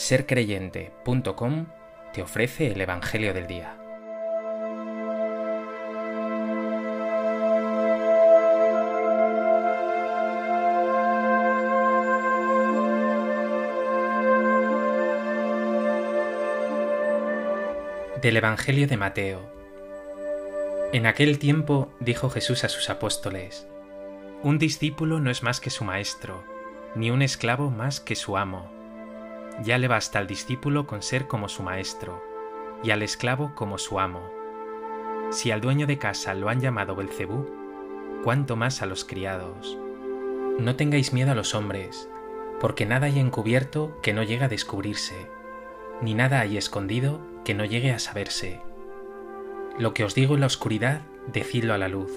sercreyente.com te ofrece el Evangelio del Día. Del Evangelio de Mateo. En aquel tiempo dijo Jesús a sus apóstoles, Un discípulo no es más que su maestro, ni un esclavo más que su amo ya le basta al discípulo con ser como su maestro, y al esclavo como su amo. Si al dueño de casa lo han llamado Belcebú, cuánto más a los criados. No tengáis miedo a los hombres, porque nada hay encubierto que no llegue a descubrirse, ni nada hay escondido que no llegue a saberse. Lo que os digo en la oscuridad, decidlo a la luz,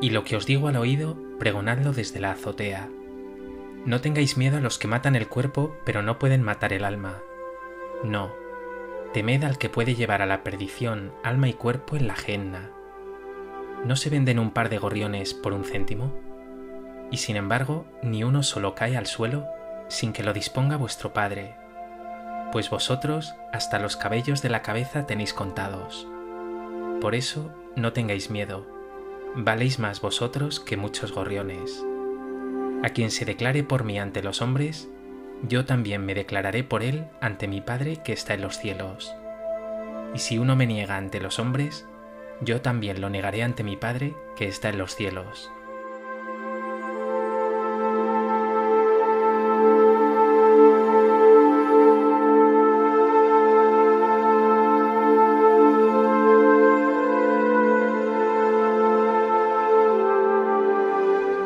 y lo que os digo al oído, pregonadlo desde la azotea. No tengáis miedo a los que matan el cuerpo pero no pueden matar el alma. No, temed al que puede llevar a la perdición alma y cuerpo en la genna. ¿No se venden un par de gorriones por un céntimo? Y sin embargo, ni uno solo cae al suelo sin que lo disponga vuestro Padre, pues vosotros hasta los cabellos de la cabeza tenéis contados. Por eso, no tengáis miedo, valéis más vosotros que muchos gorriones. A quien se declare por mí ante los hombres, yo también me declararé por él ante mi Padre que está en los cielos. Y si uno me niega ante los hombres, yo también lo negaré ante mi Padre que está en los cielos.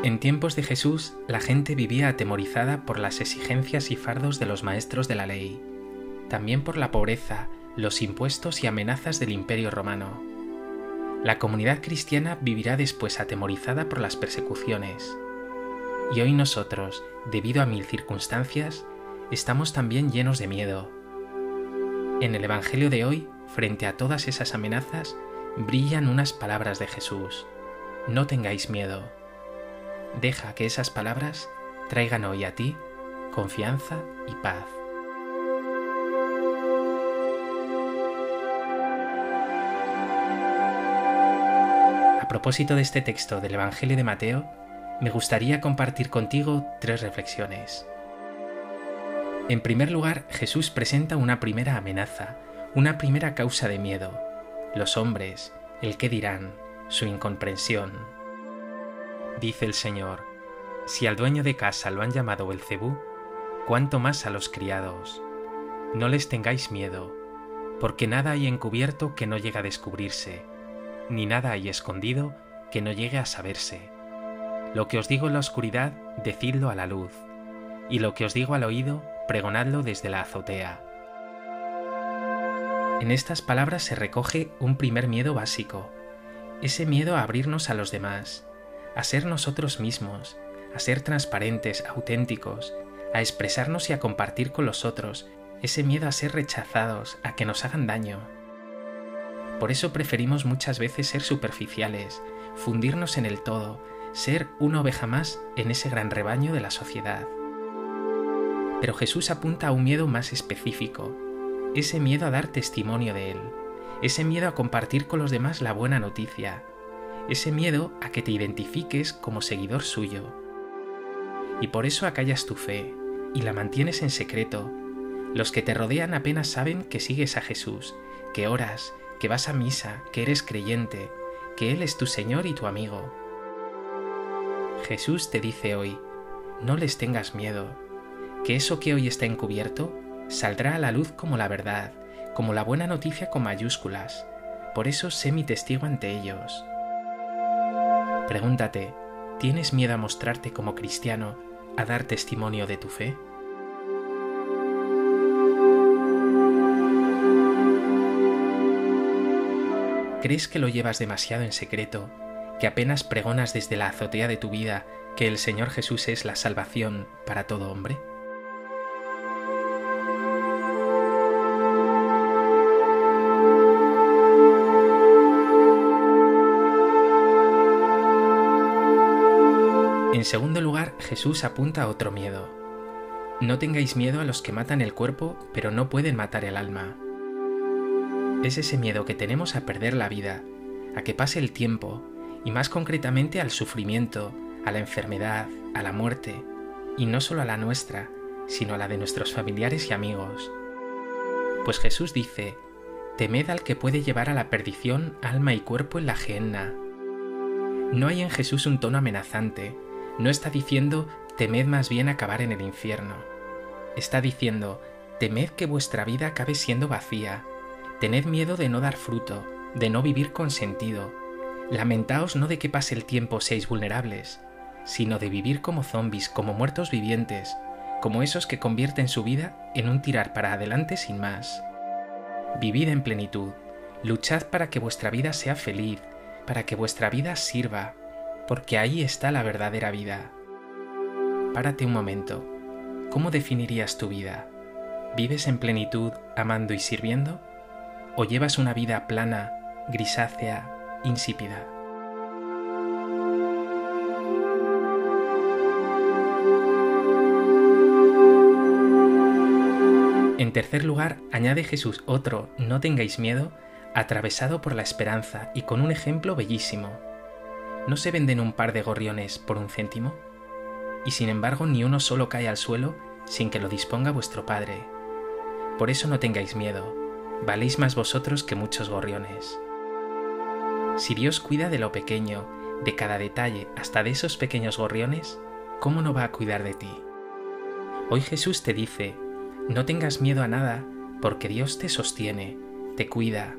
En tiempos de Jesús, la gente vivía atemorizada por las exigencias y fardos de los maestros de la ley, también por la pobreza, los impuestos y amenazas del imperio romano. La comunidad cristiana vivirá después atemorizada por las persecuciones. Y hoy nosotros, debido a mil circunstancias, estamos también llenos de miedo. En el Evangelio de hoy, frente a todas esas amenazas, brillan unas palabras de Jesús. No tengáis miedo. Deja que esas palabras traigan hoy a ti confianza y paz. A propósito de este texto del Evangelio de Mateo, me gustaría compartir contigo tres reflexiones. En primer lugar, Jesús presenta una primera amenaza, una primera causa de miedo, los hombres, el qué dirán, su incomprensión, Dice el Señor, si al dueño de casa lo han llamado Belcebú, cuánto más a los criados. No les tengáis miedo, porque nada hay encubierto que no llegue a descubrirse, ni nada hay escondido que no llegue a saberse. Lo que os digo en la oscuridad, decidlo a la luz, y lo que os digo al oído, pregonadlo desde la azotea. En estas palabras se recoge un primer miedo básico, ese miedo a abrirnos a los demás, a ser nosotros mismos, a ser transparentes, auténticos, a expresarnos y a compartir con los otros, ese miedo a ser rechazados, a que nos hagan daño. Por eso preferimos muchas veces ser superficiales, fundirnos en el todo, ser una oveja más en ese gran rebaño de la sociedad. Pero Jesús apunta a un miedo más específico, ese miedo a dar testimonio de Él, ese miedo a compartir con los demás la buena noticia, ese miedo a que te identifiques como seguidor suyo. Y por eso acallas tu fe y la mantienes en secreto. Los que te rodean apenas saben que sigues a Jesús, que oras, que vas a misa, que eres creyente, que Él es tu Señor y tu amigo. Jesús te dice hoy, no les tengas miedo, que eso que hoy está encubierto saldrá a la luz como la verdad, como la buena noticia con mayúsculas. Por eso sé mi testigo ante ellos. Pregúntate, ¿tienes miedo a mostrarte como cristiano, a dar testimonio de tu fe? ¿Crees que lo llevas demasiado en secreto, que apenas pregonas desde la azotea de tu vida que el Señor Jesús es la salvación para todo hombre? En segundo lugar, Jesús apunta a otro miedo. No tengáis miedo a los que matan el cuerpo, pero no pueden matar el alma. Es ese miedo que tenemos a perder la vida, a que pase el tiempo, y más concretamente al sufrimiento, a la enfermedad, a la muerte, y no solo a la nuestra, sino a la de nuestros familiares y amigos. Pues Jesús dice, temed al que puede llevar a la perdición alma y cuerpo en la gehenna. No hay en Jesús un tono amenazante, no está diciendo temed más bien acabar en el infierno. Está diciendo, temed que vuestra vida acabe siendo vacía, tened miedo de no dar fruto, de no vivir con sentido. Lamentaos no de que pase el tiempo seáis vulnerables, sino de vivir como zombis, como muertos vivientes, como esos que convierten su vida en un tirar para adelante sin más. Vivid en plenitud, luchad para que vuestra vida sea feliz, para que vuestra vida sirva, porque ahí está la verdadera vida. Párate un momento. ¿Cómo definirías tu vida? ¿Vives en plenitud, amando y sirviendo? ¿O llevas una vida plana, grisácea, insípida? En tercer lugar, añade Jesús otro, no tengáis miedo, atravesado por la esperanza y con un ejemplo bellísimo. ¿No se venden un par de gorriones por un céntimo? Y sin embargo ni uno solo cae al suelo sin que lo disponga vuestro Padre. Por eso no tengáis miedo, valéis más vosotros que muchos gorriones. Si Dios cuida de lo pequeño, de cada detalle, hasta de esos pequeños gorriones, ¿cómo no va a cuidar de ti? Hoy Jesús te dice, no tengas miedo a nada, porque Dios te sostiene, te cuida,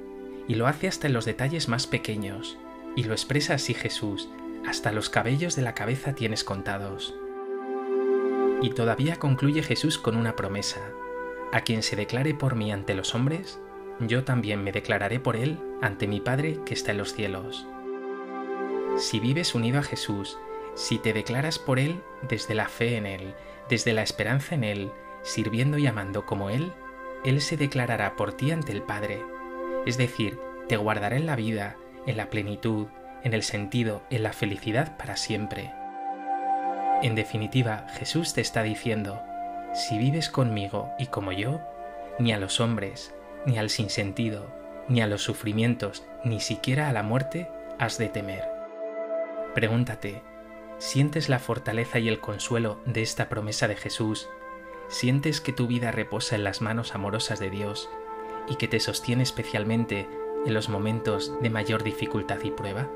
y lo hace hasta en los detalles más pequeños, y lo expresa así Jesús, hasta los cabellos de la cabeza tienes contados. Y todavía concluye Jesús con una promesa, a quien se declare por mí ante los hombres, yo también me declararé por él ante mi Padre que está en los cielos. Si vives unido a Jesús, si te declaras por Él desde la fe en Él, desde la esperanza en Él, sirviendo y amando como Él, Él se declarará por ti ante el Padre. Es decir, te guardará en la vida, en la plenitud, en el sentido, en la felicidad para siempre. En definitiva, Jesús te está diciendo, si vives conmigo y como yo, ni a los hombres, ni al sinsentido, ni a los sufrimientos, ni siquiera a la muerte has de temer. Pregúntate, ¿sientes la fortaleza y el consuelo de esta promesa de Jesús sientes que tu vida reposa en las manos amorosas de Dios y que te sostiene especialmente en los momentos de mayor dificultad y prueba?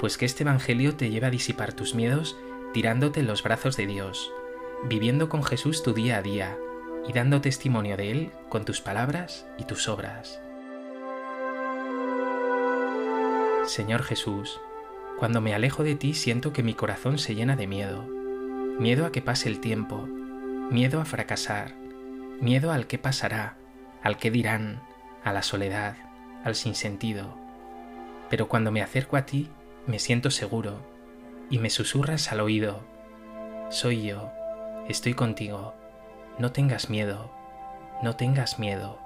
Pues que este Evangelio te lleve a disipar tus miedos tirándote en los brazos de Dios, viviendo con Jesús tu día a día y dando testimonio de Él con tus palabras y tus obras. Señor Jesús, cuando me alejo de ti siento que mi corazón se llena de miedo, miedo a que pase el tiempo, miedo a fracasar, miedo al que pasará, al que dirán, a la soledad, al sinsentido. Pero cuando me acerco a ti, me siento seguro y me susurras al oído, soy yo, estoy contigo, no tengas miedo, no tengas miedo.